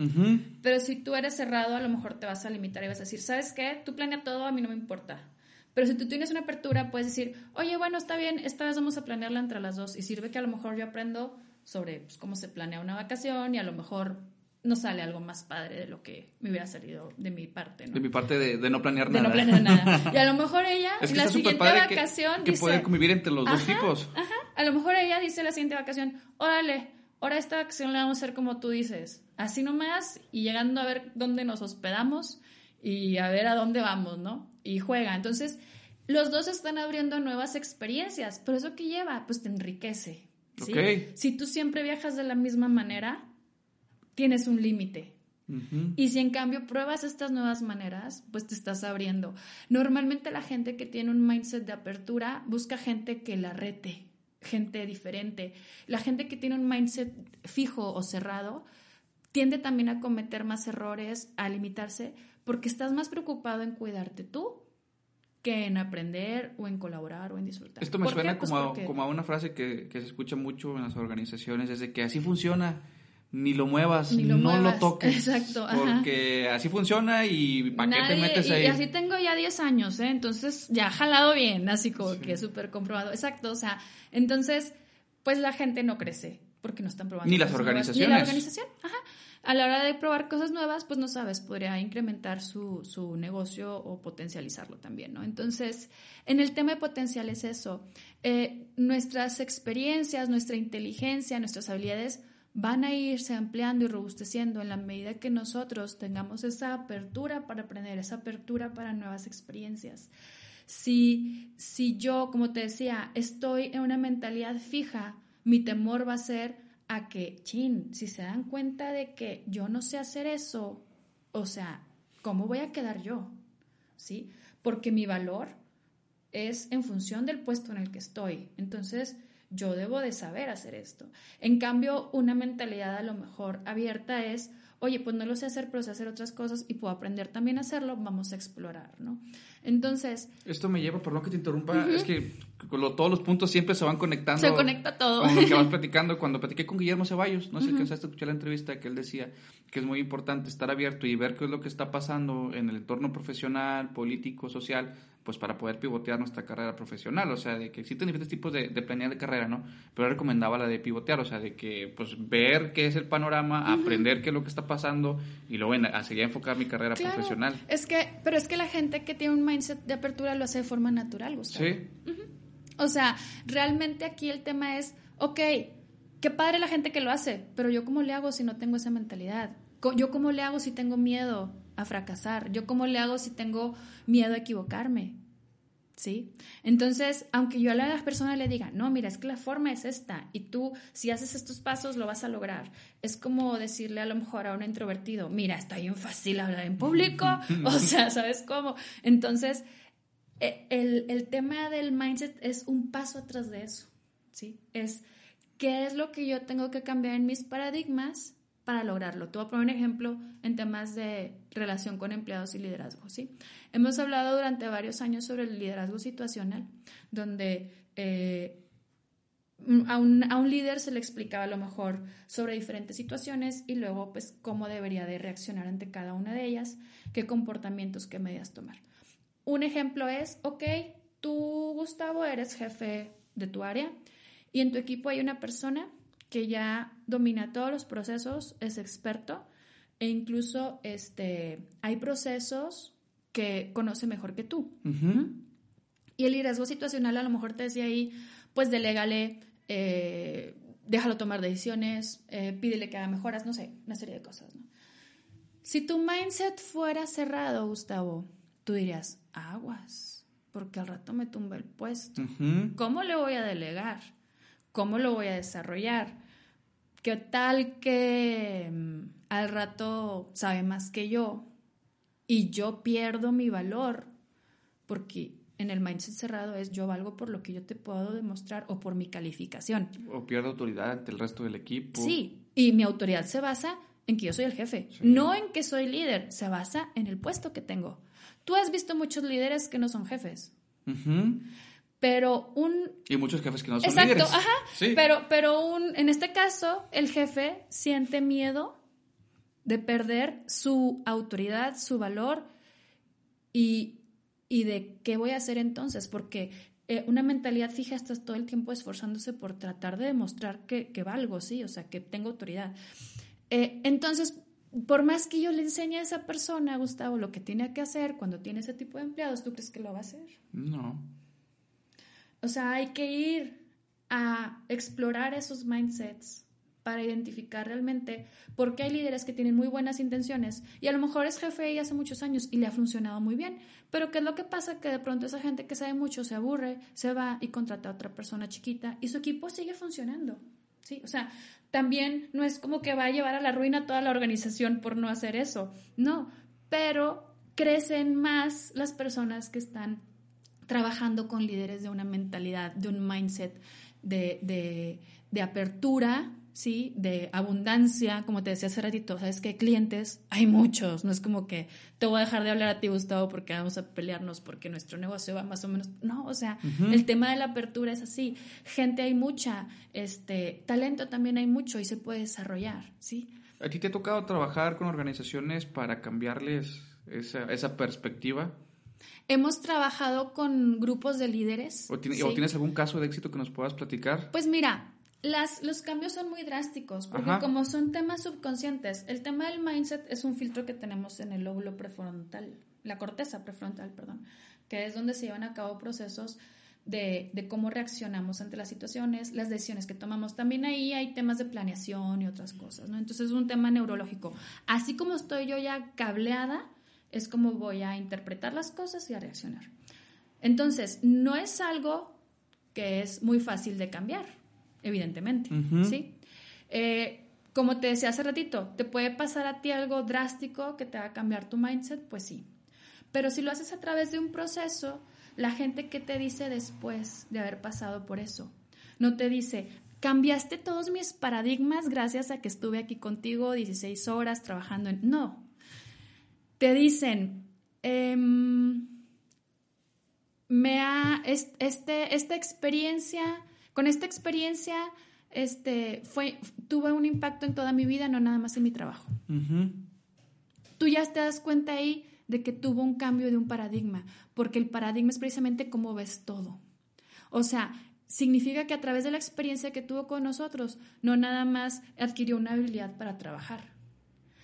Pero si tú eres cerrado, a lo mejor te vas a limitar y vas a decir, ¿sabes qué? Tú planea todo, a mí no me importa. Pero si tú tienes una apertura, puedes decir, oye, bueno, está bien, esta vez vamos a planearla entre las dos. Y sirve que a lo mejor yo aprendo sobre pues, cómo se planea una vacación y a lo mejor no sale algo más padre de lo que me hubiera salido de mi parte. ¿no? De mi parte de, no planear nada. De no planear nada. Y a lo mejor ella, es que la siguiente vacación. Que, que convivir entre los dos tipos. Ajá. A lo mejor ella dice la siguiente vacación: Órale, ahora esta vacación la vamos a hacer como tú dices. Así nomás y llegando a ver dónde nos hospedamos y a ver a dónde vamos, ¿no? Y juega. Entonces, los dos están abriendo nuevas experiencias. Pero eso que lleva, pues te enriquece. ¿sí? Si tú siempre viajas de la misma manera, tienes un límite. Y si en cambio pruebas estas nuevas maneras, pues te estás abriendo. Normalmente la gente que tiene un mindset de apertura busca gente que la rete, gente diferente. La gente que tiene un mindset fijo o cerrado tiende también a cometer más errores, a limitarse, porque estás más preocupado en cuidarte tú que en aprender o en colaborar o en disfrutar. Esto me suena pues como, a, como a una frase que, que, se escucha mucho en las organizaciones, es de que así funciona ni lo muevas, no lo toques. Exacto. Porque así funciona y ¿para qué te metes ahí? Y así tengo ya 10 años, ¿eh? Entonces ya ha jalado bien, así como que súper comprobado. Exacto, o sea, entonces, pues la gente no crece porque no están probando. Ni las organizaciones. Ni la organización, ajá. A la hora de probar cosas nuevas, pues no sabes, podría incrementar su, su negocio o potencializarlo también, ¿no? Entonces, en el tema de potencial es eso. Eh, nuestras experiencias, nuestra inteligencia, nuestras habilidades van a irse ampliando y robusteciendo en la medida que nosotros tengamos esa apertura para aprender, esa apertura para nuevas experiencias. Si, si yo, como te decía, estoy en una mentalidad fija, mi temor va a ser a que, chin, si se dan cuenta de que yo no sé hacer eso, o sea, ¿cómo voy a quedar yo? ¿Sí? Porque mi valor es en función del puesto en el que estoy. Entonces, yo debo de saber hacer esto. En cambio, una mentalidad a lo mejor abierta es, oye, pues no lo sé hacer, pero sé hacer otras cosas y puedo aprender también a hacerlo, vamos a explorar, ¿no? Entonces... Esto me lleva, perdón que te interrumpa, es que todos los puntos siempre se van conectando. Se conecta todo. Con lo que vas platicando. Cuando platiqué con Guillermo Ceballos, no sé qué -huh. escuchar la entrevista, que él decía que es muy importante estar abierto y ver qué es lo que está pasando en el entorno profesional, político, social, pues para poder pivotear nuestra carrera profesional, o sea, de que existen diferentes tipos de, de planear de carrera, ¿no? Pero recomendaba la de pivotear, o sea, de que, pues, ver qué es el panorama, aprender qué es lo que está pasando y luego en, a seguir enfocar mi carrera claro, profesional. Es que, pero es que la gente que tiene un mindset de apertura lo hace de forma natural, Gustavo. Sí. O sea, realmente aquí el tema es, ok, qué padre la gente que lo hace, pero yo cómo le hago si no tengo esa mentalidad? Yo cómo le hago si tengo miedo a fracasar? Yo cómo le hago si tengo miedo a equivocarme? ¿Sí? Entonces, aunque yo a la persona le diga, no, mira, es que la forma es esta y tú si haces estos pasos lo vas a lograr. Es como decirle a lo mejor a un introvertido, mira, está bien fácil hablar en público, o sea, ¿sabes cómo? Entonces, el, el tema del mindset es un paso atrás de eso, ¿sí? Es qué es lo que yo tengo que cambiar en mis paradigmas para lograrlo. Te voy a poner un ejemplo en temas de relación con empleados y liderazgo. ¿sí? Hemos hablado durante varios años sobre el liderazgo situacional, donde eh, a, un, a, un, líder se le explicaba a lo mejor sobre diferentes situaciones y luego pues cómo debería de reaccionar ante cada una de ellas, qué comportamientos, qué medidas tomar. Un ejemplo es, ok, tú Gustavo eres jefe de tu área y en tu equipo hay una persona que ya domina todos los procesos, es experto e incluso este, hay procesos que conoce mejor que tú. Uh -huh. Y el liderazgo situacional a lo mejor te decía ahí, pues delégale, eh, déjalo tomar decisiones, eh, pídele que haga mejoras, no sé, una serie de cosas. ¿no? Si tu mindset fuera cerrado, Gustavo, tú dirías, aguas, porque al rato me tumba el puesto. Uh -huh. ¿Cómo le voy a delegar? ¿Cómo lo voy a desarrollar? ¿Qué tal que um, al rato sabe más que yo y yo pierdo mi valor? Porque en el mindset cerrado es yo valgo por lo que yo te puedo demostrar o por mi calificación. O pierdo autoridad ante el resto del equipo. Sí, y mi autoridad se basa en que yo soy el jefe, sí. no en que soy líder, se basa en el puesto que tengo. Tú has visto muchos líderes que no son jefes. Uh -huh. Pero un... Y muchos jefes que no son Exacto, líderes. ajá. Sí. Pero, pero un, en este caso, el jefe siente miedo de perder su autoridad, su valor y, y de qué voy a hacer entonces, porque eh, una mentalidad fija estás todo el tiempo esforzándose por tratar de demostrar que, que valgo, sí, o sea, que tengo autoridad. Eh, entonces, por más que yo le enseñe a esa persona, Gustavo, lo que tiene que hacer cuando tiene ese tipo de empleados, ¿tú crees que lo va a hacer? No. O sea, hay que ir a explorar esos mindsets para identificar realmente por qué hay líderes que tienen muy buenas intenciones y a lo mejor es jefe ahí hace muchos años y le ha funcionado muy bien, pero ¿qué es lo que pasa? Que de pronto esa gente que sabe mucho se aburre, se va y contrata a otra persona chiquita y su equipo sigue funcionando. ¿sí? O sea, también no es como que va a llevar a la ruina toda la organización por no hacer eso, no, pero crecen más las personas que están trabajando con líderes de una mentalidad, de un mindset de, de, de apertura, ¿sí? De abundancia, como te decía hace ratito, ¿sabes qué? Clientes, hay muchos, no es como que te voy a dejar de hablar a ti, Gustavo, porque vamos a pelearnos porque nuestro negocio va más o menos, no, o sea, el tema de la apertura es así, gente hay mucha, este, talento también hay mucho y se puede desarrollar, ¿sí? ¿A ti te ha tocado trabajar con organizaciones para cambiarles esa, esa perspectiva? Hemos trabajado con grupos de líderes. ¿O, tienes algún caso de éxito que nos puedas platicar? Pues mira, las, los cambios son muy drásticos, porque como son temas subconscientes, el tema del mindset es un filtro que tenemos en el lóbulo prefrontal, la corteza prefrontal, perdón, que es donde se llevan a cabo procesos de, de, cómo reaccionamos ante las situaciones, las decisiones que tomamos. También ahí hay temas de planeación y otras cosas, ¿no? Entonces es un tema neurológico. Así como estoy yo ya cableada, es como voy a interpretar las cosas y a reaccionar. Entonces, no es algo que es muy fácil de cambiar, evidentemente, ¿sí? Eh, como te decía hace ratito, ¿te puede pasar a ti algo drástico que te haga cambiar tu mindset? Pues sí. Pero si lo haces a través de un proceso, la gente que te dice después de haber pasado por eso, no te dice, cambiaste todos mis paradigmas gracias a que estuve aquí contigo 16 horas trabajando en... No, te dicen, em, me ha, este, esta experiencia, con esta experiencia, este, fue, tuve un impacto en toda mi vida, no nada más en mi trabajo. Tú ya te das cuenta ahí de que tuvo un cambio de un paradigma, porque el paradigma es precisamente cómo ves todo. O sea, significa que a través de la experiencia que tuvo con nosotros, no nada más adquirió una habilidad para trabajar,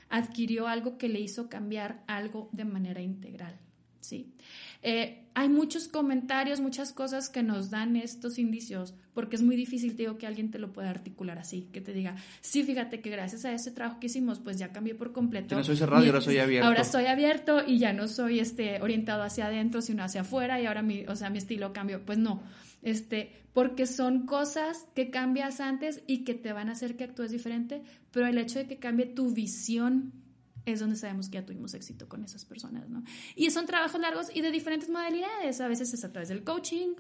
adquirió algo que le hizo cambiar algo de manera integral. ¿Sí? Eh, hay muchos comentarios, muchas cosas que nos dan estos indicios, porque es muy difícil, te digo, que alguien te lo pueda articular así, que te diga, sí, fíjate que gracias a ese trabajo que hicimos, pues ya cambié por completo. Ya no soy cerrado y ahora soy abierto. Ahora soy abierto y ya no soy este, orientado hacia adentro, sino hacia afuera y ahora mi, o sea, mi estilo cambió. Pues no, este, porque son cosas que cambias antes y que te van a hacer que actúes diferente, pero el hecho de que cambie tu visión es donde sabemos que ya tuvimos éxito con esas personas, ¿no? Y son trabajos largos y de diferentes modalidades. A veces es a través del coaching,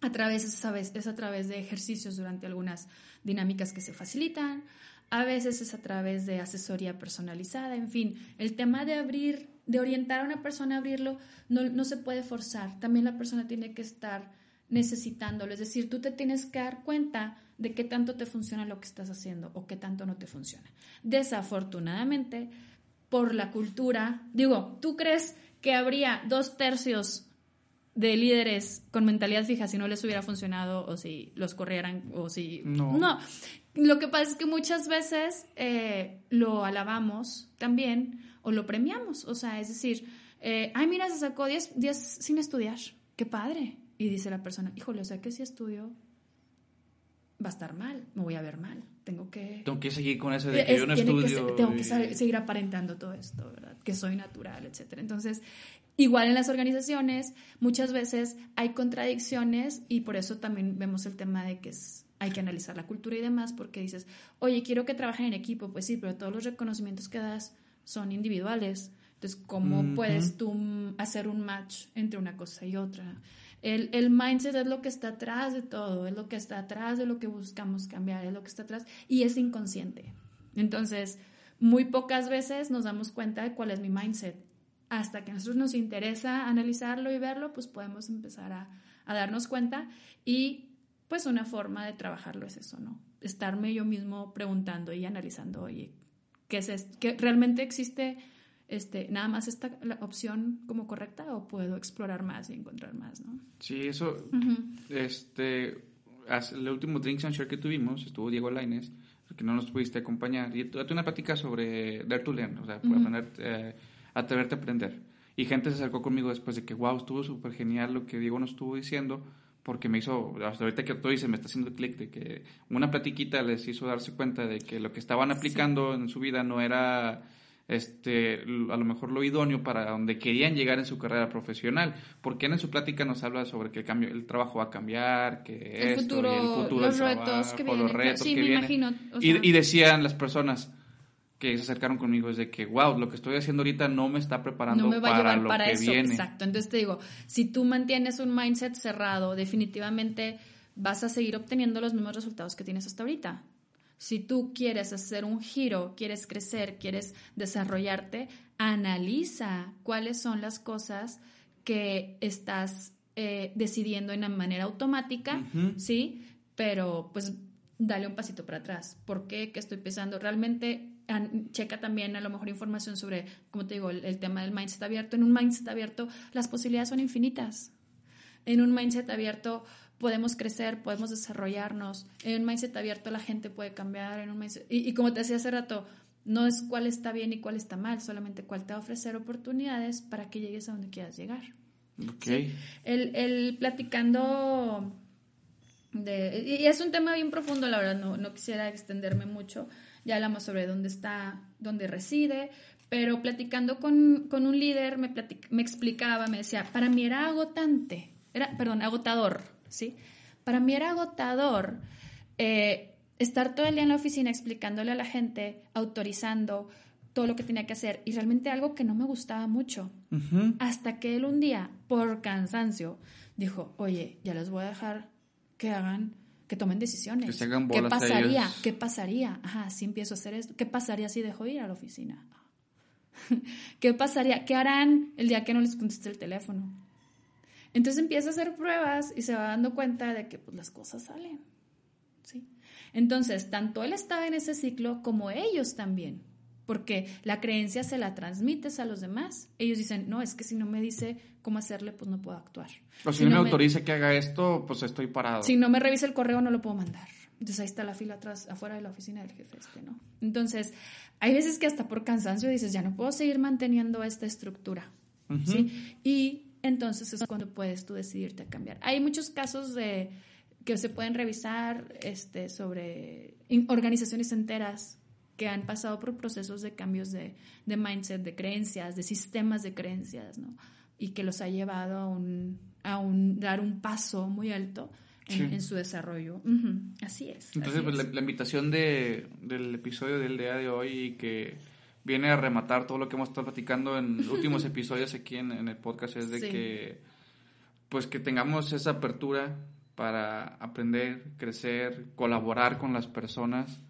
a través es a, es a través de ejercicios durante algunas dinámicas que se facilitan, a veces es a través de asesoría personalizada, en fin, el tema de abrir, de orientar a una persona a abrirlo, no, no se puede forzar. También la persona tiene que estar necesitándolo. Es decir, tú te tienes que dar cuenta de qué tanto te funciona lo que estás haciendo o qué tanto no te funciona. Desafortunadamente, por la cultura, digo, ¿tú crees que habría dos tercios de líderes con mentalidad fija si no les hubiera funcionado o si los corrieran o si... No. no. Lo que pasa es que muchas veces eh, lo alabamos también o lo premiamos. O sea, es decir, eh, ay, mira, se sacó 10 sin estudiar. Qué padre. Y dice la persona, híjole, o sea que si estudio va a estar mal, me voy a ver mal. Tengo que... Tengo que seguir con eso de que yo no estudio. tengo que seguir aparentando todo esto, ¿verdad? Que soy natural, etc. Entonces, igual en las organizaciones, muchas veces hay contradicciones y por eso también vemos el tema de que es, hay que analizar la cultura y demás, porque dices, oye, quiero que trabajen en equipo. Pues sí, pero todos los reconocimientos que das son individuales. Entonces, ¿cómo puedes tú hacer un match entre una cosa y otra? El, el, mindset es lo que está atrás de todo, es lo que está atrás de lo que buscamos cambiar, es lo que está atrás y es inconsciente. Entonces, muy pocas veces nos damos cuenta de cuál es mi mindset. Hasta que a nosotros nos interesa analizarlo y verlo, pues podemos empezar a, a darnos cuenta y pues una forma de trabajarlo es eso, ¿no? Estarme yo mismo preguntando y analizando, oye, ¿qué es esto? ¿Que realmente existe este, nada más esta la opción como correcta o puedo explorar más y encontrar más, ¿no? Sí, eso, este, el último Drinks and Share que tuvimos, estuvo Diego Laines, porque no nos pudiste acompañar. Y tuve una plática sobre Dare to Learn, o sea, aprender, eh, atreverte a aprender. Y gente se acercó conmigo después de que, wow, estuvo súper genial lo que Diego nos estuvo diciendo, porque me hizo, hasta ahorita que tú dices, me está haciendo clic de que una platiquita les hizo darse cuenta de que lo que estaban aplicando en su vida no era este, a lo mejor lo idóneo para donde querían llegar en su carrera profesional, porque en su plática nos habla sobre que el cambio, el trabajo va a cambiar, que el futuro, el futuro los retos que vienen, los retos sí, me Imagino, y, decían las personas que se acercaron conmigo es de que, wow, lo que estoy haciendo ahorita no me está preparando para lo que viene. Exacto, entonces te digo, si tú mantienes un mindset cerrado, definitivamente vas a seguir obteniendo los mismos resultados que tienes hasta ahorita. Si tú quieres hacer un giro, quieres crecer, quieres desarrollarte, analiza cuáles son las cosas que estás eh, decidiendo en una manera automática, ¿sí? Pero pues dale un pasito para atrás. ¿Por qué? ¿Qué estoy pensando? Realmente checa también a lo mejor información sobre, como te digo, el, tema del mindset abierto. En un mindset abierto las posibilidades son infinitas. En un mindset abierto podemos crecer, podemos desarrollarnos. En un mindset abierto la gente puede cambiar. En un y, como te decía hace rato, no es cuál está bien y cuál está mal, solamente cuál te va a ofrecer oportunidades para que llegues a donde quieras llegar. Okay. El, el, platicando de, y es un tema bien profundo, la verdad, no, no quisiera extenderme mucho. Ya hablamos sobre dónde está, dónde reside, pero platicando con, con un líder me, me explicaba, me decía, para mí era agotante, era, perdón, agotador ¿sí? Para mí era agotador eh, estar todo el día en la oficina explicándole a la gente, autorizando todo lo que tenía que hacer y realmente algo que no me gustaba mucho. Hasta que él un día, por cansancio, dijo, oye, ya les voy a dejar que hagan, que tomen decisiones. ¿Qué pasaría? ¿Qué pasaría? Ajá, si empiezo a hacer esto. ¿Qué pasaría si dejo ir a la oficina? ¿Qué pasaría? ¿Qué harán el día que no les conteste el teléfono? Entonces empieza a hacer pruebas y se va dando cuenta de que pues, las cosas salen. ¿sí? Entonces, tanto él estaba en ese ciclo como ellos también, porque la creencia se la transmites a los demás. Ellos dicen, no, es que si no me dice cómo hacerle, pues no puedo actuar. O si, no me autoriza que haga esto, pues estoy parado. Si no me revisa el correo, no lo puedo mandar. Entonces ahí está la fila atrás, afuera de la oficina del jefe este, ¿no? Entonces, hay veces que hasta por cansancio dices, ya no puedo seguir manteniendo esta estructura, ¿sí? Y entonces es cuando puedes tú decidirte a cambiar. Hay muchos casos de que se pueden revisar este, sobre organizaciones enteras que han pasado por procesos de cambios de, mindset, de creencias, de sistemas de creencias, ¿no? Y que los ha llevado a un, a un dar un paso muy alto en, su desarrollo. Así es. Entonces, pues, La, invitación de, del episodio del día de hoy y que viene a rematar todo lo que hemos estado platicando en últimos episodios aquí en, el podcast es de que pues que tengamos esa apertura para aprender, crecer, colaborar con las personas,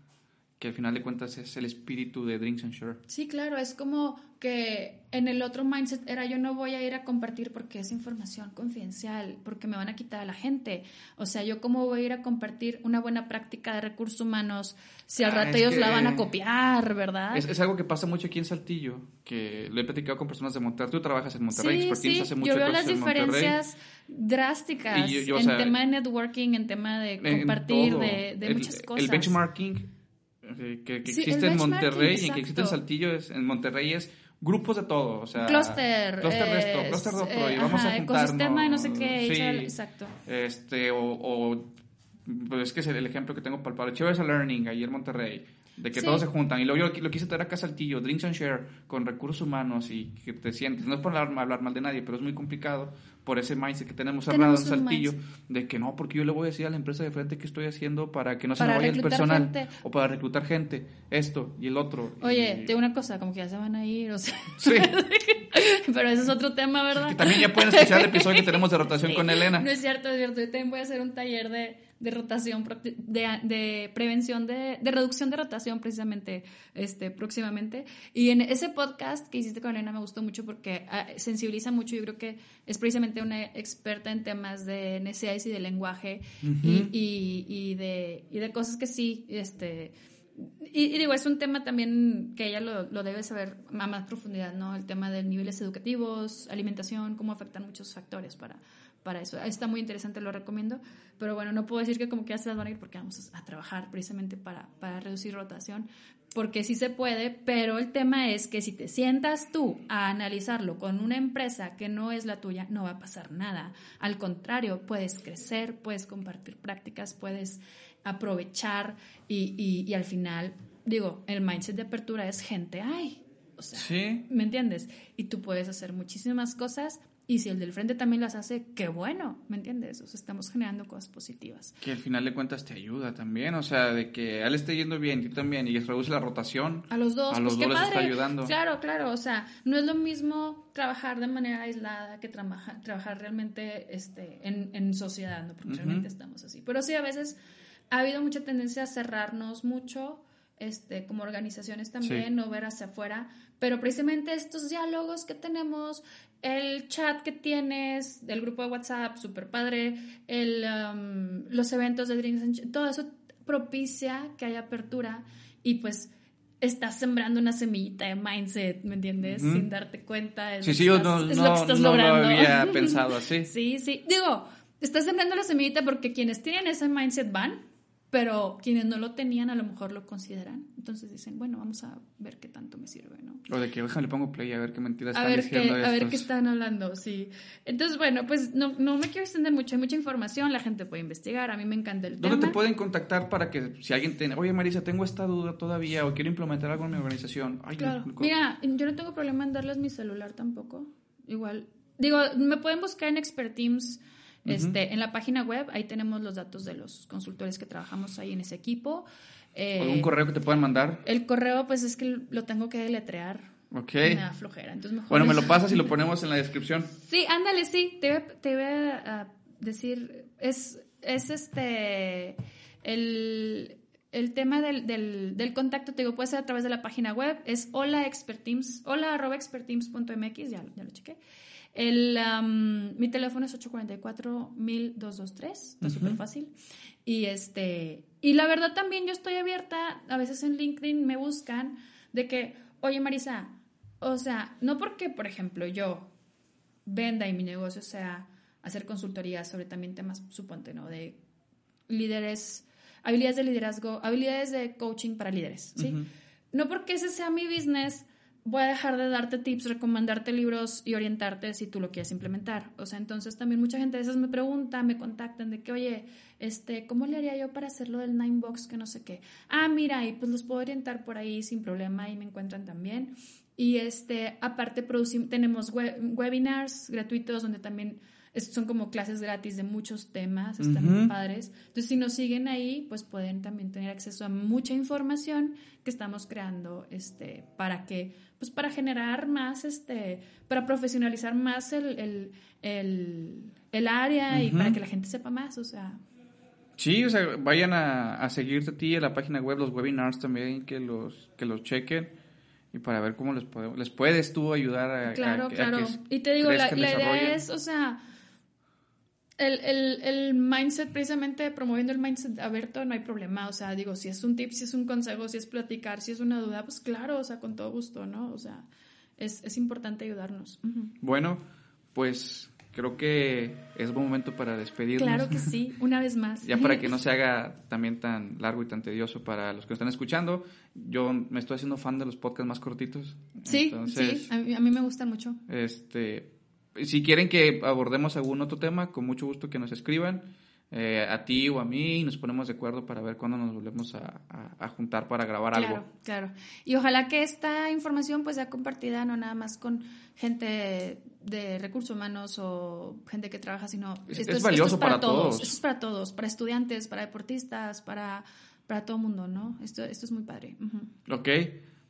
que al final de cuentas es el espíritu de Drinks and Share. Sí, claro, es como que en el otro mindset era yo no voy a ir a compartir porque es información confidencial, porque me van a quitar a la gente. O sea, yo cómo voy a ir a compartir una buena práctica de recursos humanos si al ah, rato ellos la van a copiar, ¿verdad? Es, algo que pasa mucho aquí en Saltillo, que lo he platicado con personas de Monterrey. Tú trabajas en Monterrey, sí, sí. Hace mucho yo veo las diferencias drásticas en tema de networking, en tema de compartir, de, muchas cosas. El benchmarking eh, que, existe en Monterrey y que existe en Saltillo, es, en Monterrey es grupos de todo, o sea... Cluster. Cluster de esto, cluster de otro, y vamos a juntarnos. ecosistema no sé qué, sí, exacto. Este, o, o, pues es que es el ejemplo que tengo para el Chévere Learning, ahí en Monterrey, de que todos se juntan. Y luego yo lo quise traer acá a Saltillo, Drinks and Share, con recursos humanos y que te sientes. No es por hablar, hablar mal de nadie, pero es muy complicado por ese mindset que tenemos cerrado en Saltillo, de que no, porque yo le voy a decir a la empresa de frente que estoy haciendo para que no se me vaya el personal o para reclutar gente, esto y el otro. Oye, de una cosa, como que ya se van a ir, o sea. Sí. Pero ese es otro tema, ¿verdad? que también ya pueden escuchar el episodio que tenemos de rotación con Elena. No es cierto, es cierto. Yo también voy a hacer un taller de de rotación, de, de prevención, de, de, reducción de rotación precisamente este, próximamente. Y en ese podcast que hiciste con Elena me gustó mucho porque ah, sensibiliza mucho. Yo creo que es precisamente una experta en temas de necesidades y de lenguaje y, y, y, de, y de cosas que sí, este... Y, digo, es un tema también que ella lo, lo, debe saber a más profundidad, ¿no? El tema de niveles educativos, alimentación, cómo afectan muchos factores para, para eso. Está muy interesante, lo recomiendo. Pero bueno, no puedo decir que como que ya se las van a ir porque vamos a trabajar precisamente para, para reducir rotación, porque sí se puede, pero el tema es que si te sientas tú a analizarlo con una empresa que no es la tuya, no va a pasar nada. Al contrario, puedes crecer, puedes compartir prácticas, puedes aprovechar y, y, y al final, digo, el mindset de apertura es gente, ay, o sea, ¿me entiendes? Y tú puedes hacer muchísimas cosas y si el del frente también las hace, qué bueno, ¿me entiendes? O sea, estamos generando cosas positivas. Que al final de cuentas te ayuda también, o sea, de que a él esté yendo bien, tú también, y reduce la rotación. A los dos, a los pues dos les está ayudando. Claro, claro, o sea, no es lo mismo trabajar de manera aislada que trabajar, trabajar realmente este, en, en sociedad, ¿no? Porque realmente estamos así. Pero sí, a veces ha habido mucha tendencia a cerrarnos mucho este, como organizaciones también, no ver hacia afuera, pero precisamente estos diálogos que tenemos, el chat que tienes, el grupo de WhatsApp, súper padre, el, um, los eventos de Drinks, todo eso propicia que haya apertura y pues estás sembrando una semillita de mindset, ¿me entiendes? Sin darte cuenta. Es, sí, sí, yo no, es lo que estás logrando. lo había pensado así. sí, sí. Digo, estás sembrando la semillita porque quienes tienen ese mindset van, pero quienes no lo tenían a lo mejor lo consideran. Entonces dicen, bueno, vamos a ver qué tanto me sirve, ¿no? O de que, déjame le pongo play a ver qué mentiras están ver diciendo. Qué, a ver qué están hablando, sí. Entonces, bueno, pues no, no me quiero extender mucho, hay mucha información, la gente puede investigar, a mí me encanta el tema. ¿Dónde te pueden contactar para que si alguien tiene, oye Marisa, tengo esta duda todavía o quiero implementar algo en mi organización? Ay, claro. Mira, yo no tengo problema en darles mi celular tampoco. Igual, digo, me pueden buscar en Expert Teams este, En la página web, ahí tenemos los datos de los consultores que trabajamos ahí en ese equipo. Eh, ¿Algún correo que te puedan mandar? El correo, pues es que lo tengo que deletrear. Ok. Me da flojera. Entonces mejor bueno, me lo pasas y lo ponemos en la descripción. Sí, ándale, sí. Te, te voy a decir. Es, es este. El, el tema del, del, del, contacto, te digo, puede ser a través de la página web. Es hola experteams, hola arroba experteams.mx, ya, ya lo chequé. El, mi teléfono es 844-1223, está súper fácil. Y, este, y la verdad también yo estoy abierta, a veces en LinkedIn me buscan de que, oye Marisa, o sea, no porque, por ejemplo, yo venda y mi negocio sea hacer consultoría sobre también temas, suponte, ¿no? De líderes, habilidades de liderazgo, habilidades de coaching para líderes, ¿sí? No porque ese sea mi business, voy a dejar de darte tips, recomendarte libros y orientarte si tú lo quieres implementar. O sea, entonces también mucha gente a veces me pregunta, me contactan de que, oye, este, ¿cómo le haría yo para hacerlo del Nine Box que no sé qué? Ah, mira, y pues los puedo orientar por ahí sin problema y me encuentran también. Y este, aparte producimos, tenemos webinars gratuitos donde también son como clases gratis de muchos temas, están muy padres. Entonces, si nos siguen ahí, pues pueden también tener acceso a mucha información que estamos creando este, para que, pues para generar más, este, para profesionalizar más el, área y para que la gente sepa más, o sea. Sí, o sea, vayan a, a seguirte a ti en la página web, los webinars también, que los, que los chequen y para ver cómo les, podemos, les puedes tú ayudar a, claro, claro. y te digo, la, la idea es, o sea, el, el, el, mindset, precisamente promoviendo el mindset abierto, no hay problema. O sea, digo, si es un tip, si es un consejo, si es platicar, si es una duda, pues claro, o sea, con todo gusto, ¿no? O sea, es, es importante ayudarnos. Bueno, pues creo que es buen momento para despedirnos. Claro que sí, una vez más. ya para que no se haga también tan largo y tan tedioso para los que están escuchando. Yo me estoy haciendo fan de los podcasts más cortitos. Sí, sí, a mí, a mí me gustan mucho. Este, si quieren que abordemos algún otro tema, con mucho gusto que nos escriban. Eh, a ti o a mí y nos ponemos de acuerdo para ver cuándo nos volvemos a, juntar para grabar algo. Claro, claro. Y ojalá que esta información pues sea compartida no nada más con gente de recursos humanos o gente que trabaja, sino es, esto es, valioso para, todos. Esto es para todos, para estudiantes, para deportistas, para, para todo mundo, ¿no? Esto, esto es muy padre. Ok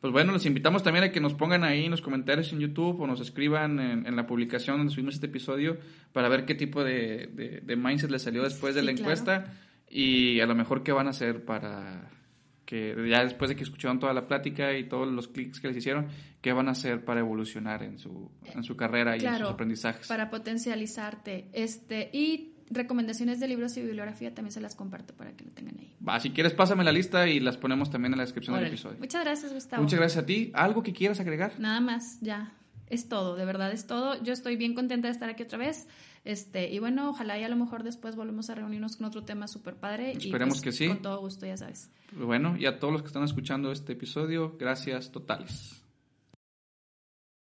pues bueno, les invitamos también a que nos pongan ahí en los comentarios en YouTube o nos escriban en, la publicación donde subimos este episodio para ver qué tipo de, de, mindset les salió después de la encuesta y a lo mejor qué van a hacer para que ya después de que escucharon toda la plática y todos los clics que les hicieron, qué van a hacer para evolucionar en su, en su carrera y en sus aprendizajes. Para potencializarte. Este, y recomendaciones de libros y bibliografía también se las comparto para que lo tengan ahí. Va, si quieres pásame la lista y las ponemos también en la descripción del episodio. Muchas gracias, Gustavo. Muchas gracias a ti. ¿Algo que quieras agregar? Nada más, ya. Es todo, de verdad es todo. Yo estoy bien contenta de estar aquí otra vez. Este, y bueno, ojalá y a lo mejor después volvemos a reunirnos con otro tema súper padre. Esperemos y pues, que sí. Con todo gusto, ya sabes. Bueno, y a todos los que están escuchando este episodio, gracias totales.